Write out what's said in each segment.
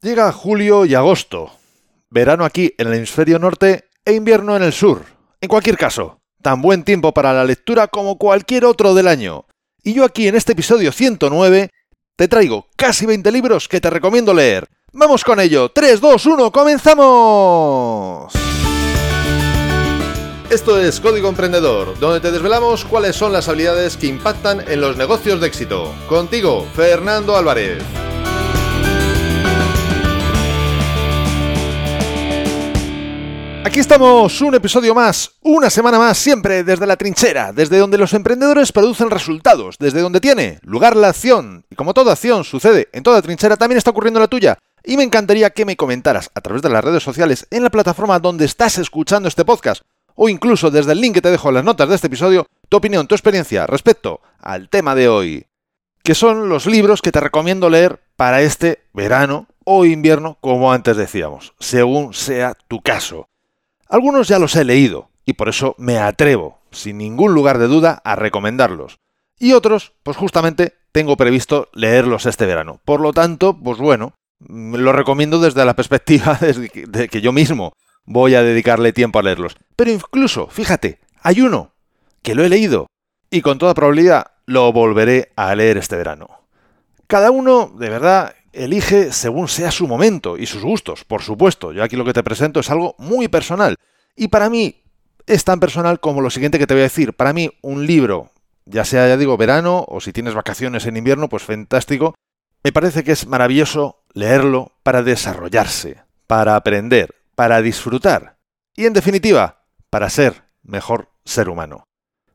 Llega julio y agosto. Verano aquí en el hemisferio norte e invierno en el sur. En cualquier caso, tan buen tiempo para la lectura como cualquier otro del año. Y yo aquí en este episodio 109 te traigo casi 20 libros que te recomiendo leer. Vamos con ello. 3, 2, 1, comenzamos. Esto es Código Emprendedor, donde te desvelamos cuáles son las habilidades que impactan en los negocios de éxito. Contigo, Fernando Álvarez. Aquí estamos, un episodio más, una semana más, siempre desde la trinchera, desde donde los emprendedores producen resultados, desde donde tiene lugar la acción. Y como toda acción sucede en toda trinchera, también está ocurriendo la tuya. Y me encantaría que me comentaras a través de las redes sociales en la plataforma donde estás escuchando este podcast, o incluso desde el link que te dejo en las notas de este episodio, tu opinión, tu experiencia respecto al tema de hoy, que son los libros que te recomiendo leer para este verano o invierno, como antes decíamos, según sea tu caso. Algunos ya los he leído y por eso me atrevo, sin ningún lugar de duda, a recomendarlos. Y otros, pues justamente tengo previsto leerlos este verano. Por lo tanto, pues bueno, mm, lo recomiendo desde la perspectiva de que yo mismo voy a dedicarle tiempo a leerlos. Pero incluso, fíjate, hay uno que lo he leído y con toda probabilidad lo volveré a leer este verano. Cada uno, de verdad, elige según sea su momento y sus gustos, por supuesto. Yo aquí lo que te presento es algo muy personal. Y para mí es tan personal como lo siguiente que te voy a decir. Para mí un libro, ya sea, ya digo, verano o si tienes vacaciones en invierno, pues fantástico. Me parece que es maravilloso leerlo para desarrollarse, para aprender, para disfrutar y, en definitiva, para ser mejor ser humano.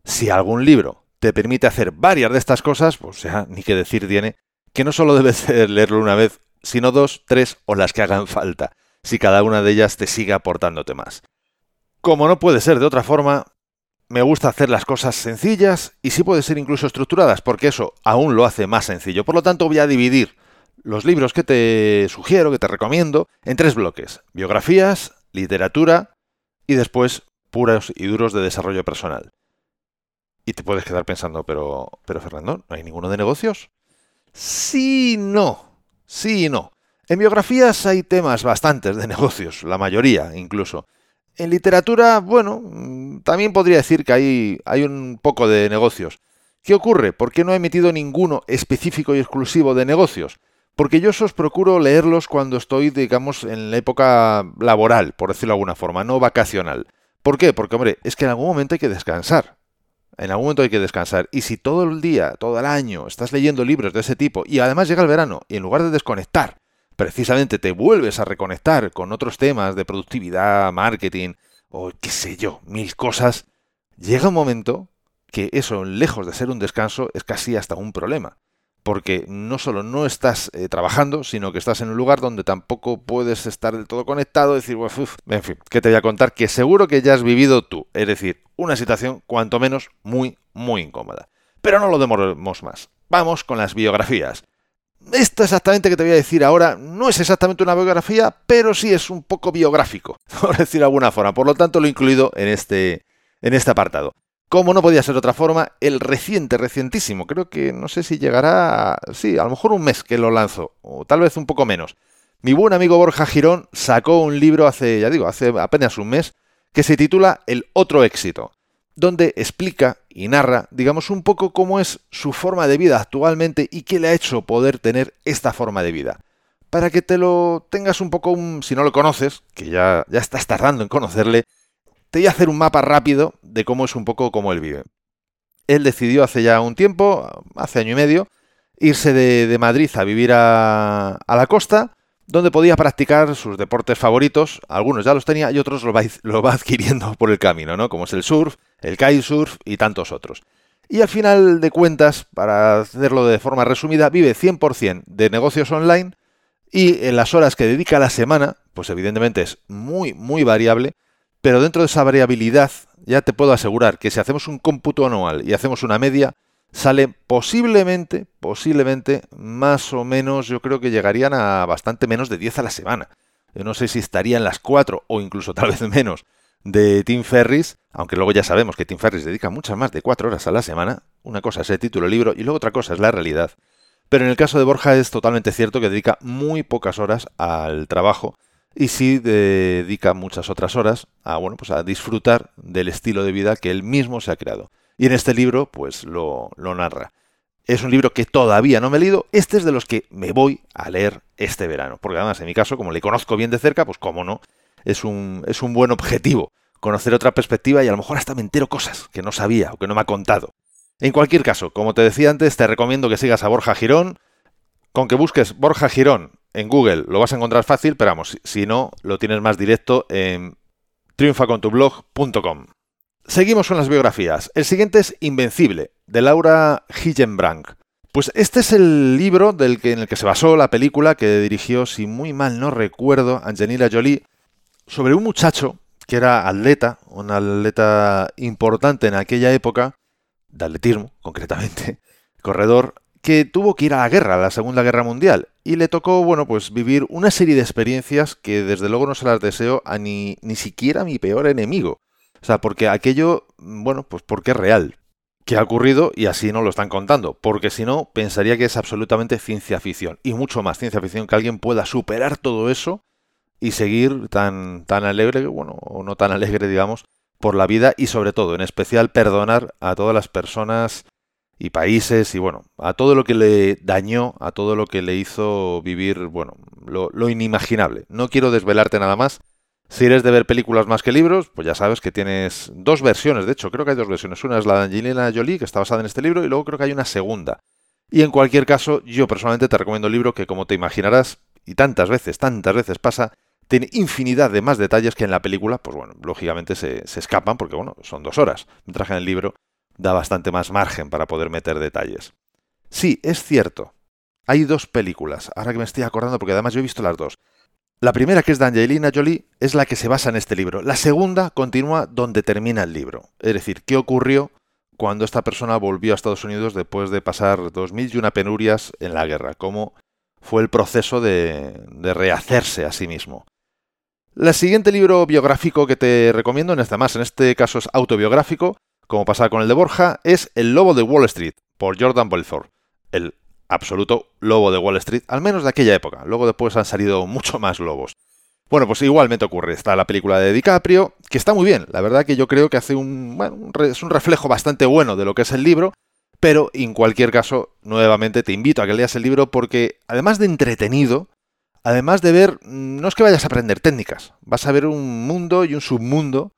Si algún libro te permite hacer varias de estas cosas, pues ya ni qué decir tiene que no solo debes leerlo una vez, sino dos, tres o las que hagan falta, si cada una de ellas te sigue aportándote más. Como no puede ser de otra forma, me gusta hacer las cosas sencillas y sí puede ser incluso estructuradas, porque eso aún lo hace más sencillo. Por lo tanto, voy a dividir los libros que te sugiero, que te recomiendo, en tres bloques. Biografías, literatura y después puros y duros de desarrollo personal. Y te puedes quedar pensando, pero, pero Fernando, ¿no hay ninguno de negocios? Sí, no. Sí y no. En biografías hay temas bastantes de negocios, la mayoría incluso. En literatura, bueno, también podría decir que hay, hay un poco de negocios. ¿Qué ocurre? ¿Por qué no he emitido ninguno específico y exclusivo de negocios? Porque yo os procuro leerlos cuando estoy, digamos, en la época laboral, por decirlo de alguna forma, no vacacional. ¿Por qué? Porque, hombre, es que en algún momento hay que descansar. En algún momento hay que descansar. Y si todo el día, todo el año, estás leyendo libros de ese tipo y además llega el verano y en lugar de desconectar, precisamente te vuelves a reconectar con otros temas de productividad, marketing o qué sé yo, mil cosas, llega un momento que eso, lejos de ser un descanso, es casi hasta un problema porque no solo no estás eh, trabajando, sino que estás en un lugar donde tampoco puedes estar del todo conectado, decir, en fin, ¿qué te voy a contar? Que seguro que ya has vivido tú, es decir, una situación cuanto menos muy, muy incómoda. Pero no lo demoremos más. Vamos con las biografías. Esto exactamente que te voy a decir ahora no es exactamente una biografía, pero sí es un poco biográfico, por decirlo de alguna forma. Por lo tanto, lo he incluido en este, en este apartado. Como no podía ser de otra forma, el reciente, recientísimo, creo que no sé si llegará, sí, a lo mejor un mes que lo lanzo, o tal vez un poco menos. Mi buen amigo Borja Girón sacó un libro hace, ya digo, hace apenas un mes, que se titula El otro éxito, donde explica y narra, digamos, un poco cómo es su forma de vida actualmente y qué le ha hecho poder tener esta forma de vida. Para que te lo tengas un poco, si no lo conoces, que ya, ya estás tardando en conocerle, te voy a hacer un mapa rápido de cómo es un poco cómo él vive. Él decidió hace ya un tiempo, hace año y medio, irse de, Madrid a vivir a, la costa, donde podía practicar sus deportes favoritos. Algunos ya los tenía y otros los va, lo va adquiriendo por el camino, ¿no? Como es el surf, el kitesurf y tantos otros. Y al final de cuentas, para hacerlo de forma resumida, vive 100% de negocios online y en las horas que dedica a la semana, pues evidentemente es muy, muy variable, pero dentro de esa variabilidad, ya te puedo asegurar que si hacemos un cómputo anual y hacemos una media, sale posiblemente, posiblemente, más o menos, yo creo que llegarían a bastante menos de 10 a la semana. Yo no sé si estarían las 4 o incluso tal vez menos de Tim Ferris, aunque luego ya sabemos que Tim Ferris dedica muchas más de 4 horas a la semana. Una cosa es el título del libro y luego otra cosa es la realidad. Pero en el caso de Borja es totalmente cierto que dedica muy pocas horas al trabajo y sí dedica muchas otras horas a, bueno, pues a disfrutar del estilo de vida que él mismo se ha creado. Y en este libro, pues lo, lo narra. Es un libro que todavía no me he leído. Este es de los que me voy a leer este verano. Porque además, en mi caso, como le conozco bien de cerca, pues cómo no, es un, es un buen objetivo. Conocer otra perspectiva y a lo mejor hasta me entero cosas que no sabía o que no me ha contado. En cualquier caso, como te decía antes, te recomiendo que sigas a Borja Girón. Con que busques Borja Girón en Google lo vas a encontrar fácil, pero vamos, si no, lo tienes más directo en triunfacontublog.com. Seguimos con las biografías. El siguiente es Invencible, de Laura Hillenbrand. Pues este es el libro del que, en el que se basó la película que dirigió, si muy mal no recuerdo, Angelina Jolie, sobre un muchacho que era atleta, un atleta importante en aquella época, de atletismo concretamente, corredor, que tuvo que ir a la guerra, a la Segunda Guerra Mundial, y le tocó, bueno, pues vivir una serie de experiencias que desde luego no se las deseo a ni, ni siquiera a mi peor enemigo. O sea, porque aquello, bueno, pues porque es real, que ha ocurrido y así no lo están contando, porque si no, pensaría que es absolutamente ciencia ficción, y mucho más ciencia ficción que alguien pueda superar todo eso y seguir tan, tan alegre, bueno, o no tan alegre, digamos, por la vida y sobre todo, en especial, perdonar a todas las personas y países y bueno, a todo lo que le dañó, a todo lo que le hizo vivir, bueno, lo, inimaginable. No quiero desvelarte nada más. Si eres de ver películas más que libros, pues ya sabes que tienes dos versiones, de hecho, creo que hay dos versiones. Una es la de Angelina Jolie, que está basada en este libro, y luego creo que hay una segunda. Y en cualquier caso, yo personalmente te recomiendo el libro que, como te imaginarás, y tantas veces, tantas veces pasa, tiene infinidad de más detalles que en la película, pues bueno, lógicamente se, se escapan porque, bueno, son dos horas, mientras que en el libro da bastante más margen para poder meter detalles. Sí, es cierto. Hay dos películas, ahora que me estoy acordando, porque además yo he visto las dos. La primera, que es de Angelina Jolie, es la que se basa en este libro. La segunda continúa donde termina el libro. Es decir, qué ocurrió cuando esta persona volvió a Estados Unidos después de pasar dos mil y una penurias en la guerra. Cómo fue el proceso de, de rehacerse a sí mismo. El siguiente libro biográfico que te recomiendo, en este más, en este caso es autobiográfico, como pasa con el de Borja, es El Lobo de Wall Street, por Jordan Belfort. El absoluto lobo de Wall Street, al menos de aquella época. Luego después han salido mucho más lobos. Bueno, pues igualmente ocurre. Está la película de DiCaprio, que está muy bien. La verdad que yo creo que hace un, es un reflejo bastante bueno de lo que es el libro. Pero en cualquier caso, nuevamente te invito a que leas el libro porque, además de entretenido, además de ver, no es que vayas a aprender técnicas, vas a ver un mundo y un submundo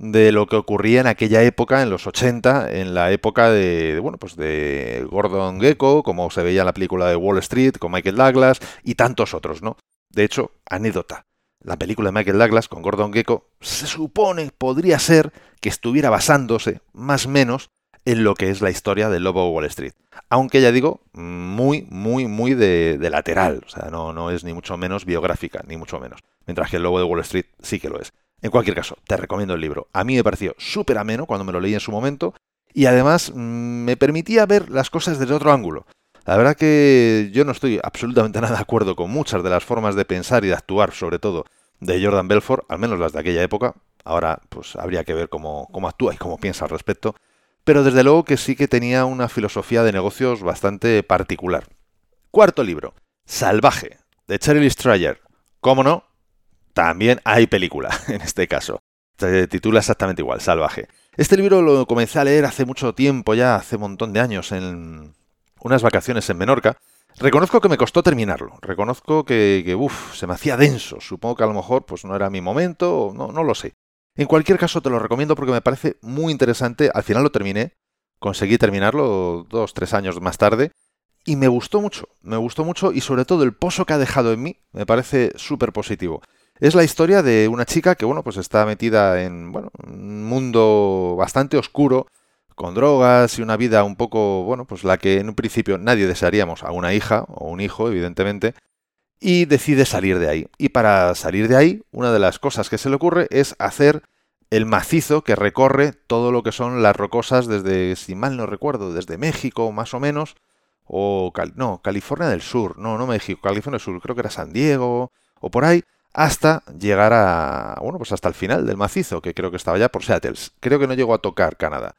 de lo que ocurría en aquella época, en los 80, en la época de, bueno, pues de Gordon Gecko, como se veía en la película de Wall Street con Michael Douglas y tantos otros, ¿no? De hecho, anécdota. La película de Michael Douglas con Gordon Gecko se supone, podría ser, que estuviera basándose, más o menos, en lo que es la historia del Lobo de Wall Street. Aunque ya digo, muy, muy, muy de, de, lateral. O sea, no, no es ni mucho menos biográfica, ni mucho menos. Mientras que el Lobo de Wall Street sí que lo es. En cualquier caso, te recomiendo el libro. A mí me pareció súper ameno cuando me lo leí en su momento y además mm, me permitía ver las cosas desde otro ángulo. La verdad que yo no estoy absolutamente nada de acuerdo con muchas de las formas de pensar y de actuar, sobre todo, de Jordan Belfort, al menos las de aquella época. Ahora, pues habría que ver cómo, cómo actúa y cómo piensa al respecto. Pero desde luego que sí que tenía una filosofía de negocios bastante particular. Cuarto libro, Salvaje, de Cheryl Strayer. ¿Cómo no? También hay película, en este caso. Se titula exactamente igual, Salvaje. Este libro lo comencé a leer hace mucho tiempo, ya hace un montón de años, en unas vacaciones en Menorca. Reconozco que me costó terminarlo. Reconozco que, que se me hacía denso. Supongo que a lo mejor pues no era mi momento, no, no lo sé. En cualquier caso, te lo recomiendo porque me parece muy interesante. Al final lo terminé. Conseguí terminarlo dos, tres años más tarde. Y me gustó mucho. Me gustó mucho y sobre todo el pozo que ha dejado en mí me parece súper positivo. Es la historia de una chica que, bueno, pues está metida en, bueno, un mundo bastante oscuro, con drogas y una vida un poco, bueno, pues la que en un principio nadie desearíamos a una hija o un hijo, evidentemente, y decide salir de ahí. Y para salir de ahí, una de las cosas que se le ocurre es hacer el macizo que recorre todo lo que son las rocosas desde, si mal no recuerdo, desde México más o menos, o no, California del Sur, no, no México, California del Sur, creo que era San Diego, o por ahí, hasta llegar a, bueno, pues hasta el final del macizo, que creo que estaba ya por Seattle. Creo que no llegó a tocar Canadá.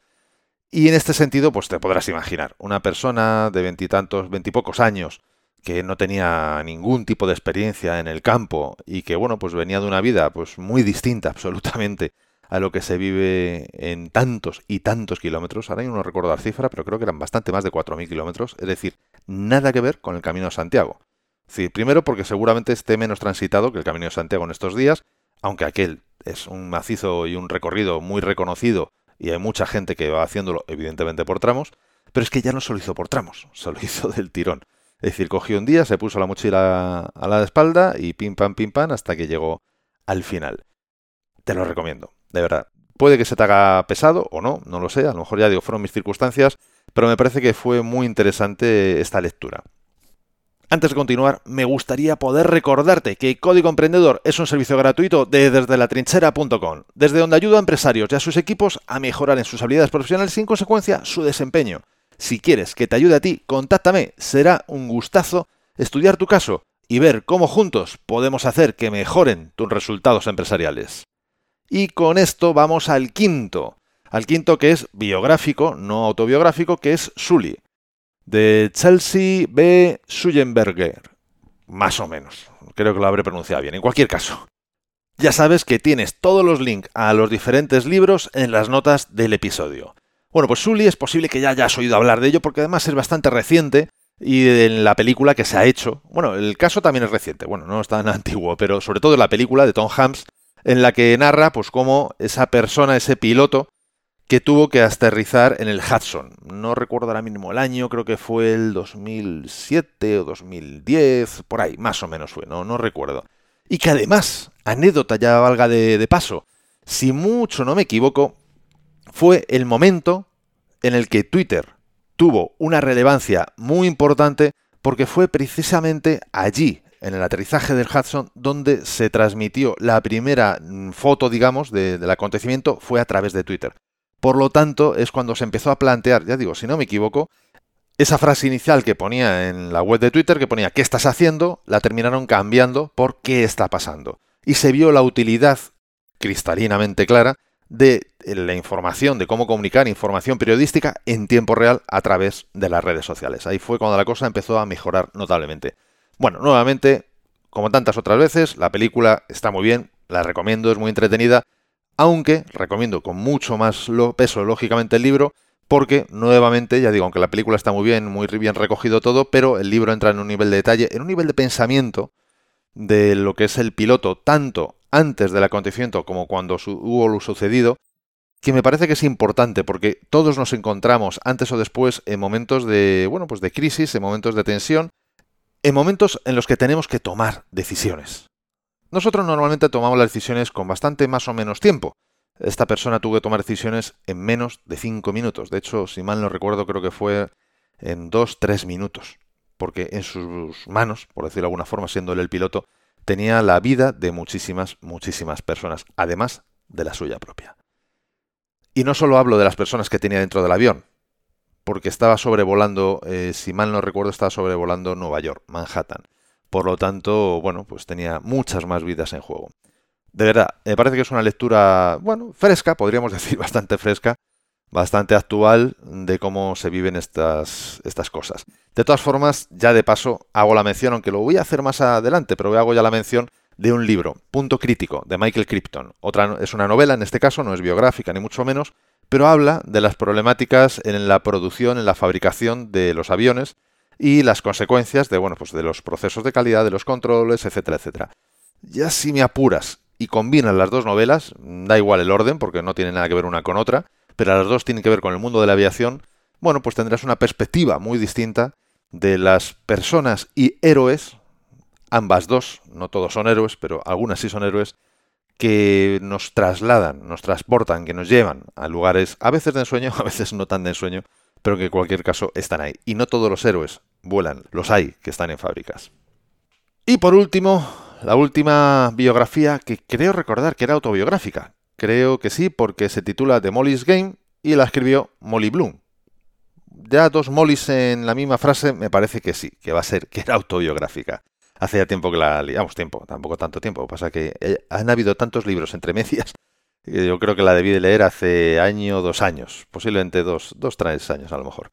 Y en este sentido, pues te podrás imaginar, una persona de veintitantos, veintipocos años, que no tenía ningún tipo de experiencia en el campo y que, bueno, pues venía de una vida pues muy distinta absolutamente a lo que se vive en tantos y tantos kilómetros. Ahora no recuerdo la cifra, pero creo que eran bastante más de 4.000 kilómetros. Es decir, nada que ver con el Camino de Santiago. Es primero porque seguramente esté menos transitado que el Camino de Santiago en estos días, aunque aquel es un macizo y un recorrido muy reconocido y hay mucha gente que va haciéndolo evidentemente por tramos, pero es que ya no se lo hizo por tramos, se lo hizo del tirón. Es decir, cogió un día, se puso la mochila a la espalda y pim pam pim pam hasta que llegó al final. Te lo recomiendo, de verdad. Puede que se te haga pesado o no, no lo sé, a lo mejor ya digo, fueron mis circunstancias, pero me parece que fue muy interesante esta lectura. Antes de continuar, me gustaría poder recordarte que Código Emprendedor es un servicio gratuito de desde la trinchera.com, desde donde ayuda a empresarios y a sus equipos a mejorar en sus habilidades profesionales y en consecuencia su desempeño. Si quieres que te ayude a ti, contáctame, será un gustazo estudiar tu caso y ver cómo juntos podemos hacer que mejoren tus resultados empresariales. Y con esto vamos al quinto, al quinto que es biográfico, no autobiográfico, que es Sully de Chelsea B. Sullenberger. Más o menos. Creo que lo habré pronunciado bien. En cualquier caso. Ya sabes que tienes todos los links a los diferentes libros en las notas del episodio. Bueno, pues Sully es posible que ya hayas oído hablar de ello porque además es bastante reciente y en la película que se ha hecho. Bueno, el caso también es reciente. Bueno, no es tan antiguo, pero sobre todo en la película de Tom Hanks en la que narra pues cómo esa persona, ese piloto, que tuvo que aterrizar en el Hudson. No recuerdo ahora mismo el año, creo que fue el 2007 o 2010, por ahí, más o menos fue, no, recuerdo. Y que además, anécdota ya valga de, de paso, si mucho no me equivoco, fue el momento en el que Twitter tuvo una relevancia muy importante porque fue precisamente allí, en el aterrizaje del Hudson, donde se transmitió la primera mm, foto, digamos, del acontecimiento, fue a través de Twitter. Por lo tanto, es cuando se empezó a plantear, ya digo, si no me equivoco, esa frase inicial que ponía en la web de Twitter, que ponía ¿qué estás haciendo?, la terminaron cambiando por ¿qué está pasando? Y se vio la utilidad cristalinamente clara de la información, de cómo comunicar información periodística en tiempo real a través de las redes sociales. Ahí fue cuando la cosa empezó a mejorar notablemente. Bueno, nuevamente, como tantas otras veces, la película está muy bien, la recomiendo, es muy entretenida, aunque recomiendo con mucho más peso, lógicamente, el libro, porque nuevamente, ya digo, aunque la película está muy bien, muy bien recogido todo, pero el libro entra en un nivel de detalle, en un nivel de pensamiento de lo que es el piloto, tanto antes del acontecimiento como cuando hubo lo sucedido, que me parece que es importante porque todos nos encontramos antes o después en momentos de, bueno, pues de crisis, en momentos de tensión, en momentos en los que tenemos que tomar decisiones. Nosotros normalmente tomamos las decisiones con bastante más o menos tiempo. Esta persona tuvo que tomar decisiones en menos de 5 minutos. De hecho, si mal no recuerdo, creo que fue en 2-3 minutos. Porque en sus manos, por decirlo de alguna forma, siendo él el piloto, tenía la vida de muchísimas, muchísimas personas, además de la suya propia. Y no solo hablo de las personas que tenía dentro del avión, porque estaba sobrevolando, eh, si mal no recuerdo, estaba sobrevolando Nueva York, Manhattan. Por lo tanto, bueno, pues tenía muchas más vidas en juego. De verdad, me parece que es una lectura, bueno, fresca, podríamos decir bastante fresca, bastante actual de cómo se viven estas, estas cosas. De todas formas, ya de paso hago la mención, aunque lo voy a hacer más adelante, pero hago ya la mención de un libro, Punto Crítico, de Michael Crichton. Otra, es una novela, en este caso, no es biográfica ni mucho menos, pero habla de las problemáticas en la producción, en la fabricación de los aviones y las consecuencias de, bueno, pues de los procesos de calidad, de los controles, etcétera, etcétera. Ya si me apuras y combinas las dos novelas, da igual el orden porque no tiene nada que ver una con otra, pero las dos tienen que ver con el mundo de la aviación, bueno, pues tendrás una perspectiva muy distinta de las personas y héroes, ambas dos, no todos son héroes, pero algunas sí son héroes, que nos trasladan, nos transportan, que nos llevan a lugares a veces de ensueño, a veces no tan de ensueño, pero que en cualquier caso están ahí. Y no todos los héroes vuelan, los hay que están en fábricas. Y por último, la última biografía que creo recordar que era autobiográfica. Creo que sí, porque se titula The Molly's Game y la escribió Molly Bloom. Ya dos Mollys en la misma frase me parece que sí, que va a ser que era autobiográfica. Hace ya tiempo que la liamos, tiempo, tampoco tanto tiempo. Pasa que eh, han habido tantos libros entre medias Yo creo que la debí de leer hace año dos años, posiblemente dos, dos, tres años a lo mejor.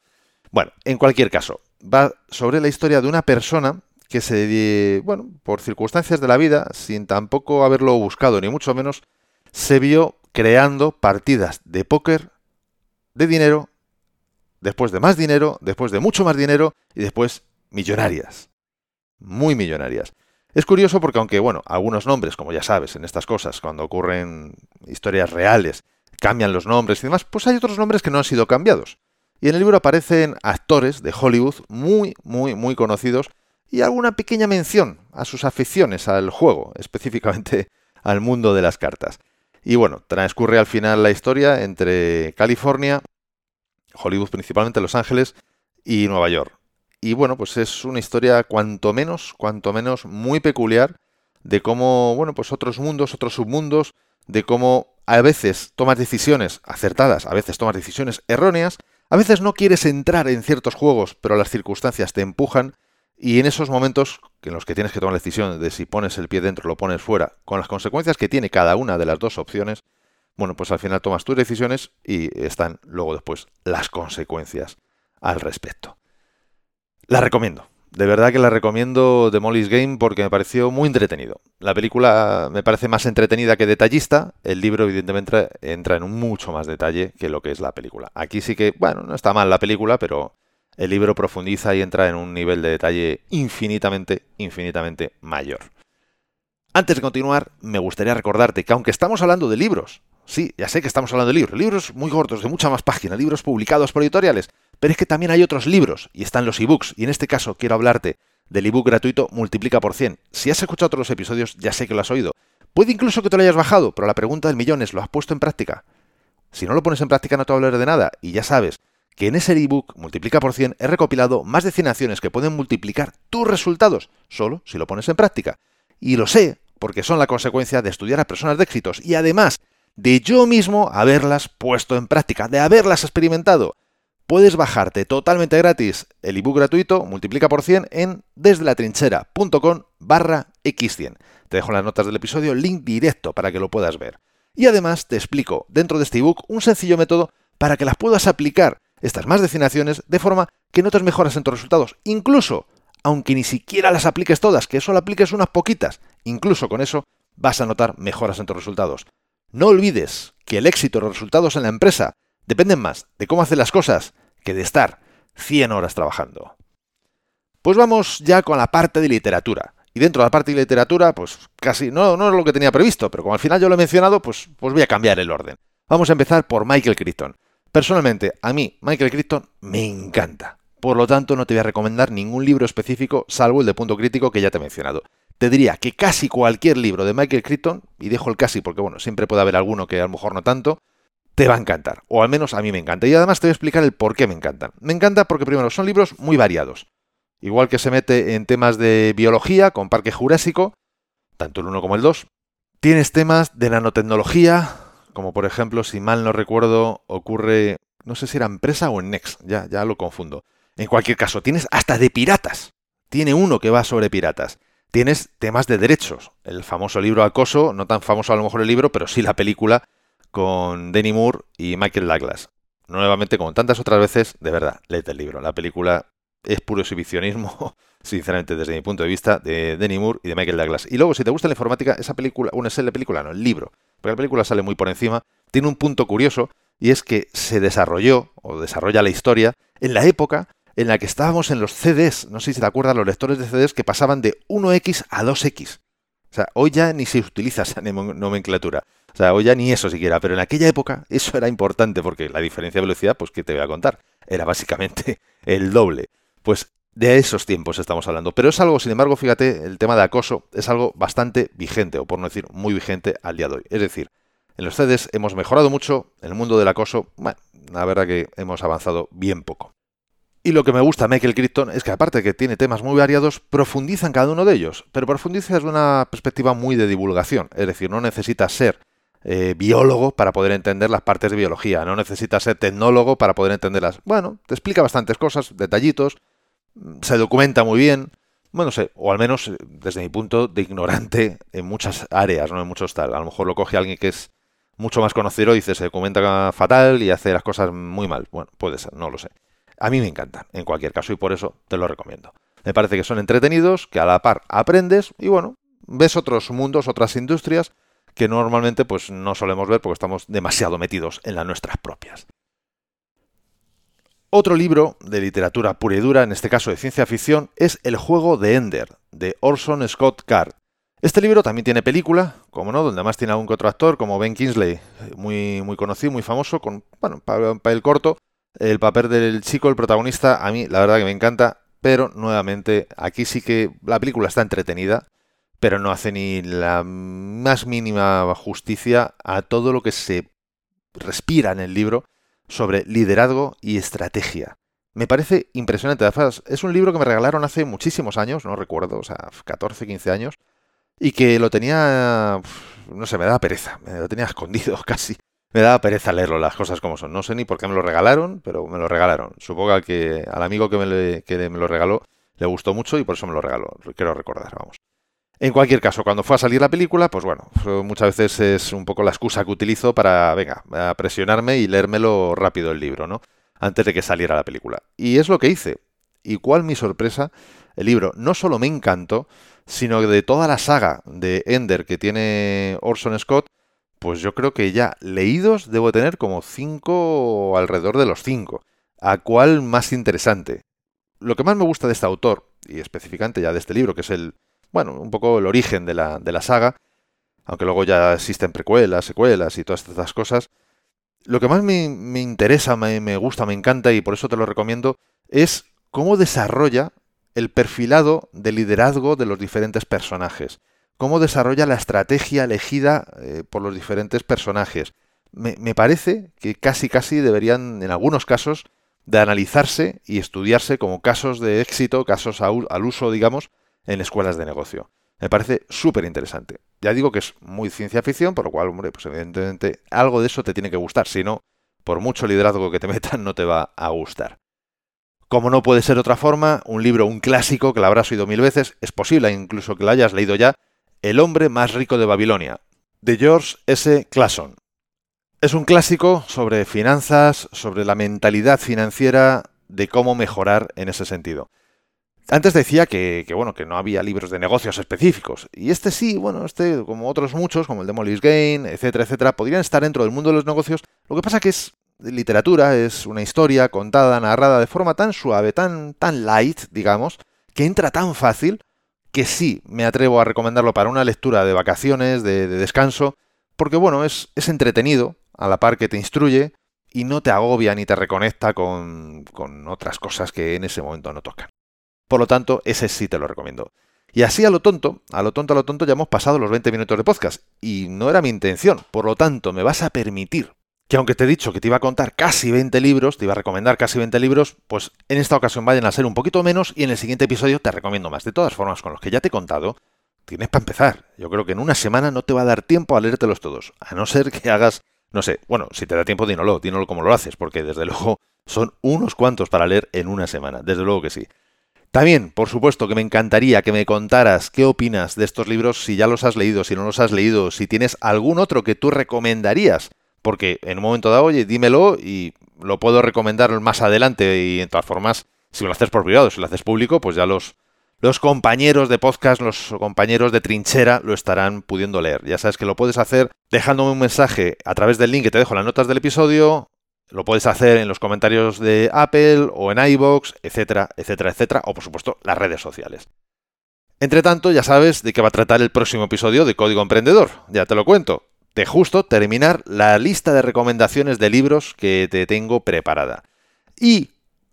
Bueno, en cualquier caso, va sobre la historia de una persona que se, bueno, por circunstancias de la vida, sin tampoco haberlo buscado ni mucho menos, se vio creando partidas de póker de dinero, después de más dinero, después de mucho más dinero y después millonarias. Muy millonarias. Es curioso porque aunque, bueno, algunos nombres, como ya sabes, en estas cosas, cuando ocurren historias reales, cambian los nombres y demás, pues hay otros nombres que no han sido cambiados. Y en el libro aparecen actores de Hollywood muy, muy, muy conocidos y alguna pequeña mención a sus aficiones al juego, específicamente al mundo de las cartas. Y bueno, transcurre al final la historia entre California, Hollywood principalmente, Los Ángeles y Nueva York. Y bueno, pues es una historia cuanto menos, cuanto menos muy peculiar de cómo, bueno, pues otros mundos, otros submundos, de cómo a veces tomas decisiones acertadas, a veces tomas decisiones erróneas, a veces no quieres entrar en ciertos juegos, pero las circunstancias te empujan y en esos momentos en los que tienes que tomar la decisión de si pones el pie dentro o lo pones fuera, con las consecuencias que tiene cada una de las dos opciones, bueno, pues al final tomas tus decisiones y están luego después las consecuencias al respecto. La recomiendo. De verdad que la recomiendo de Molly's Game porque me pareció muy entretenido. La película me parece más entretenida que detallista. El libro, evidentemente, entra en mucho más detalle que lo que es la película. Aquí sí que, bueno, no está mal la película, pero el libro profundiza y entra en un nivel de detalle infinitamente, infinitamente mayor. Antes de continuar, me gustaría recordarte que aunque estamos hablando de libros, sí, ya sé que estamos hablando de libros, libros muy cortos, de mucha más página, libros publicados por editoriales, pero es que también hay otros libros y están los ebooks, y en este caso quiero hablarte del ebook gratuito Multiplica por 100. Si has escuchado otros episodios, ya sé que lo has oído. Puede incluso que te lo hayas bajado, pero la pregunta del millón es, ¿lo has puesto en práctica? Si no lo pones en práctica no te voy a de nada, y ya sabes que en ese ebook Multiplica por 100 he recopilado más de 100 acciones que pueden multiplicar tus resultados, solo si lo pones en práctica. Y lo sé, porque son la consecuencia de estudiar a personas de éxitos y además de yo mismo haberlas puesto en práctica, de haberlas experimentado puedes bajarte totalmente gratis el ebook gratuito Multiplica por 100 en desde la barra x100. Te dejo en las notas del episodio link directo para que lo puedas ver. Y además te explico dentro de este ebook un sencillo método para que las puedas aplicar estas más destinaciones de forma que notes mejoras en tus resultados. Incluso, aunque ni siquiera las apliques todas, que solo apliques unas poquitas, incluso con eso vas a notar mejoras en tus resultados. No olvides que el éxito y los resultados en la empresa dependen más de cómo hacer las cosas que de estar 100 horas trabajando. Pues vamos ya con la parte de literatura. Y dentro de la parte de literatura, pues casi no, no es lo que tenía previsto, pero como al final yo lo he mencionado, pues, pues voy a cambiar el orden. Vamos a empezar por Michael Crichton. Personalmente, a mí, Michael Crichton me encanta. Por lo tanto, no te voy a recomendar ningún libro específico, salvo el de punto crítico que ya te he mencionado. Te diría que casi cualquier libro de Michael Crichton, y dejo el casi porque bueno, siempre puede haber alguno que a lo mejor no tanto, te va a encantar, o al menos a mí me encanta. Y además te voy a explicar el por qué me encantan. Me encanta porque primero son libros muy variados. Igual que se mete en temas de biología con Parque Jurásico, tanto el 1 como el 2. Tienes temas de nanotecnología, como por ejemplo, si mal no recuerdo, ocurre, no sé si era empresa o en ya, ya lo confundo. En cualquier caso, tienes hasta de piratas. Tiene uno que va sobre piratas. Tienes temas de derechos. El famoso libro Acoso, no tan famoso a lo mejor el libro, pero sí la película con Denny Moore y Michael Douglas. Nuevamente, como tantas otras veces, de verdad, léete el libro. La película es puro exhibicionismo, sinceramente, desde mi punto de vista, de Denny Moore y de Michael Douglas. Y luego, si te gusta la informática, esa película, una es la película, no, el libro, porque la película sale muy por encima, tiene un punto curioso, y es que se desarrolló, o desarrolla la historia, en la época en la que estábamos en los CDs, no sé si te acuerdas, los lectores de CDs que pasaban de 1X a 2X. O sea, hoy ya ni se utiliza esa nomenclatura. O sea, hoy ya ni eso siquiera, pero en aquella época eso era importante porque la diferencia de velocidad, pues, ¿qué te voy a contar? Era básicamente el doble. Pues de esos tiempos estamos hablando. Pero es algo, sin embargo, fíjate, el tema de acoso es algo bastante vigente, o por no decir muy vigente al día de hoy. Es decir, en los CEDES hemos mejorado mucho, en el mundo del acoso, bueno, la verdad que hemos avanzado bien poco. Y lo que me gusta Michael Crichton es que aparte que tiene temas muy variados, profundiza en cada uno de ellos, pero profundiza desde una perspectiva muy de divulgación, es decir, no necesitas ser eh, biólogo para poder entender las partes de biología, no necesitas ser tecnólogo para poder entenderlas. Bueno, te explica bastantes cosas, detallitos, se documenta muy bien, bueno, no sé, o al menos eh, desde mi punto de ignorante en muchas áreas, no en muchos tal. A lo mejor lo coge alguien que es mucho más conocido dice se documenta fatal y hace las cosas muy mal. Bueno, puede ser, no lo sé. A mí me encantan, en cualquier caso, y por eso te lo recomiendo. Me parece que son entretenidos, que a la par aprendes y bueno, ves otros mundos, otras industrias que normalmente pues no solemos ver porque estamos demasiado metidos en las nuestras propias. Otro libro de literatura pura y dura, en este caso de ciencia ficción, es El juego de Ender, de Orson Scott Card. Este libro también tiene película, como no, donde además tiene algún que otro actor, como Ben Kingsley, muy, muy conocido, muy famoso, con bueno, papel corto. El papel del chico, el protagonista, a mí la verdad que me encanta, pero nuevamente aquí sí que la película está entretenida, pero no hace ni la más mínima justicia a todo lo que se respira en el libro sobre liderazgo y estrategia. Me parece impresionante. Es un libro que me regalaron hace muchísimos años, no recuerdo, o sea, 14, 15 años, y que lo tenía, no sé, me daba pereza, me lo tenía escondido casi. Me daba pereza leerlo, las cosas como son. No sé ni por qué me lo regalaron, pero me lo regalaron. Supongo que al amigo que me, que me lo regaló le gustó mucho y por eso me lo regaló. Quiero recordar, vamos. En cualquier caso, cuando fue a salir la película, pues bueno, muchas veces es un poco la excusa que utilizo para, venga, presionarme y leérmelo rápido el libro, ¿no? Antes de que saliera la película. Y es lo que hice. Y cuál mi sorpresa, el libro no solo me encantó, sino de toda la saga de Ender que tiene Orson Scott, pues yo creo que ya leídos debo tener como cinco o alrededor de los cinco. ¿A cuál más interesante? Lo que más me gusta de este autor, y específicamente ya de este libro, que es el, bueno, un poco el origen de la, de la saga, aunque luego ya existen precuelas, secuelas y todas estas cosas, lo que más me, me interesa, me, me gusta, me encanta y por eso te lo recomiendo, es cómo desarrolla el perfilado de liderazgo de los diferentes personajes, cómo desarrolla la estrategia elegida eh, por los diferentes personajes. Me, parece que casi casi deberían, en algunos casos, de analizarse y estudiarse como casos de éxito, casos al uso, digamos, en escuelas de negocio. Me parece súper interesante. Ya digo que es muy ciencia ficción, por lo cual, hombre, pues evidentemente algo de eso te tiene que gustar, si no, por mucho liderazgo que te metan, no te va a gustar. Como no puede ser otra forma, un libro, un clásico que lo habrás oído mil veces, es posible incluso que lo hayas leído ya, El hombre más rico de Babilonia, de George S. Clason. Es un clásico sobre finanzas, sobre la mentalidad financiera, de cómo mejorar en ese sentido. Antes decía que, bueno, que no había libros de negocios específicos. Y este sí, bueno, este, como otros muchos, como el de Molly's Gain, etcétera, etcétera, podrían estar dentro del mundo de los negocios. Lo que pasa que es literatura, es una historia contada, narrada de forma tan suave, tan, tan light, digamos, que entra tan fácil que sí me atrevo a recomendarlo para una lectura de vacaciones, de, descanso, porque bueno, es, es, entretenido, a la par que te instruye, y no te agobia ni te reconecta con, con otras cosas que en ese momento no tocan. Por lo tanto, ese sí te lo recomiendo. Y así a lo tonto, a lo tonto, a lo tonto, ya hemos pasado los 20 minutos de podcast. Y no era mi intención. Por lo tanto, me vas a permitir que aunque te he dicho que te iba a contar casi 20 libros, te iba a recomendar casi 20 libros, pues en esta ocasión vayan a ser un poquito menos y en el siguiente episodio te recomiendo más. De todas formas, con los que ya te he contado, tienes para empezar. Yo creo que en una semana no te va a dar tiempo a leértelos todos, a no ser que hagas, no sé, bueno, si te da tiempo, dínoslo, dínoslo como lo haces, porque desde luego son unos cuantos para leer en una semana, desde luego que sí. También, por supuesto, que me encantaría que me contaras qué opinas de estos libros, si ya los has leído, si no los has leído, si tienes algún otro que tú recomendarías porque en un momento dado, oye, dímelo y lo puedo recomendar más adelante y en todas formas, si lo haces por privado, si lo haces público, pues ya los, los compañeros de podcast, los compañeros de trinchera lo estarán pudiendo leer. Ya sabes que lo puedes hacer dejándome un mensaje a través del link que te dejo en las notas del episodio, lo puedes hacer en los comentarios de Apple o en iBox, etcétera, etcétera, etcétera, o por supuesto las redes sociales. Entre tanto, ya sabes de qué va a tratar el próximo episodio de Código Emprendedor. Ya te lo cuento de justo terminar la lista de recomendaciones de libros que te tengo preparada. Y,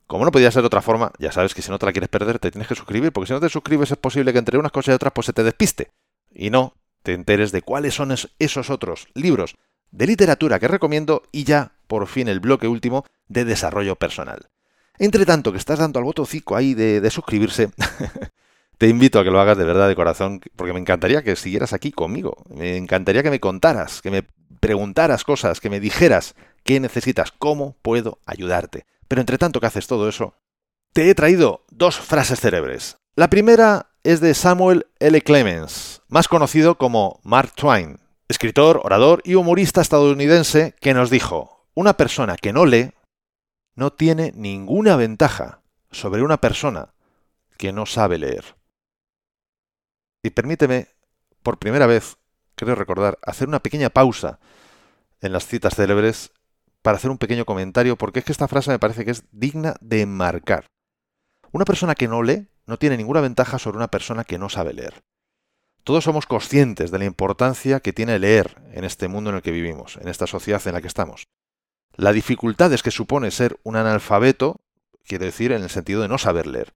como no podía ser de otra forma, ya sabes que si no te la quieres perder, te tienes que suscribir, porque si no te suscribes es posible que entre unas cosas y otras pues se te despiste. Y no te enteres de cuáles son esos otros libros de literatura que recomiendo y ya, por fin, el bloque último de desarrollo personal. Entre tanto que estás dando al botoncito ahí de, de suscribirse, te invito a que lo hagas de verdad de corazón, porque me encantaría que siguieras aquí conmigo. Me encantaría que me contaras, que me preguntaras cosas, que me dijeras qué necesitas, cómo puedo ayudarte. Pero entre tanto que haces todo eso, te he traído dos frases cerebres. La primera es de Samuel L. Clemens, más conocido como Mark Twain. escritor, orador y humorista estadounidense que nos dijo, una persona que no lee no tiene ninguna ventaja sobre una persona que no sabe leer. Y permíteme, por primera vez, creo recordar, hacer una pequeña pausa en las citas célebres para hacer un pequeño comentario, porque es que esta frase me parece que es digna de marcar. Una persona que no lee no tiene ninguna ventaja sobre una persona que no sabe leer. Todos somos conscientes de la importancia que tiene leer en este mundo en el que vivimos, en esta sociedad en la que estamos. La dificultad es que supone ser un analfabeto, quiere decir en el sentido de no saber leer.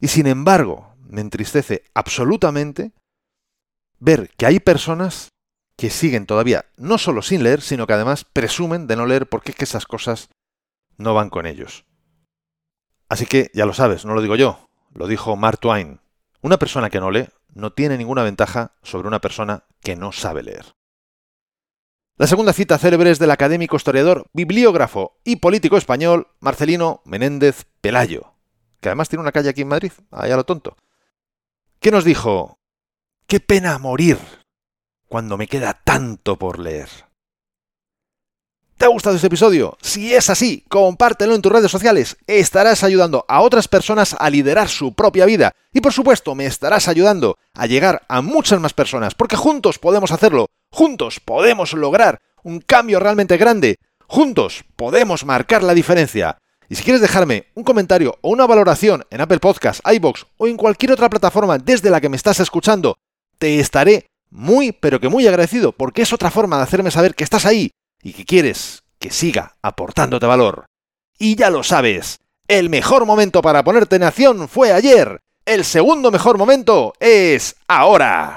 Y sin embargo, me entristece absolutamente ver que hay personas que siguen todavía no solo sin leer, sino que además presumen de no leer porque es que esas cosas no van con ellos. Así que ya lo sabes, no lo digo yo, lo dijo Mark Twain. Una persona que no lee no tiene ninguna ventaja sobre una persona que no sabe leer. La segunda cita célebre es del académico historiador, bibliógrafo y político español Marcelino Menéndez Pelayo, que además tiene una calle aquí en Madrid, allá lo tonto. ¿Qué nos dijo? Qué pena morir cuando me queda tanto por leer. ¿Te ha gustado este episodio? Si es así, compártelo en tus redes sociales. Estarás ayudando a otras personas a liderar su propia vida. Y por supuesto, me estarás ayudando a llegar a muchas más personas, porque juntos podemos hacerlo. Juntos podemos lograr un cambio realmente grande. Juntos podemos marcar la diferencia. Y si quieres dejarme un comentario o una valoración en Apple Podcasts, iBox o en cualquier otra plataforma desde la que me estás escuchando, te estaré muy, pero que muy agradecido, porque es otra forma de hacerme saber que estás ahí y que quieres que siga aportándote valor. Y ya lo sabes, el mejor momento para ponerte en acción fue ayer. El segundo mejor momento es ahora.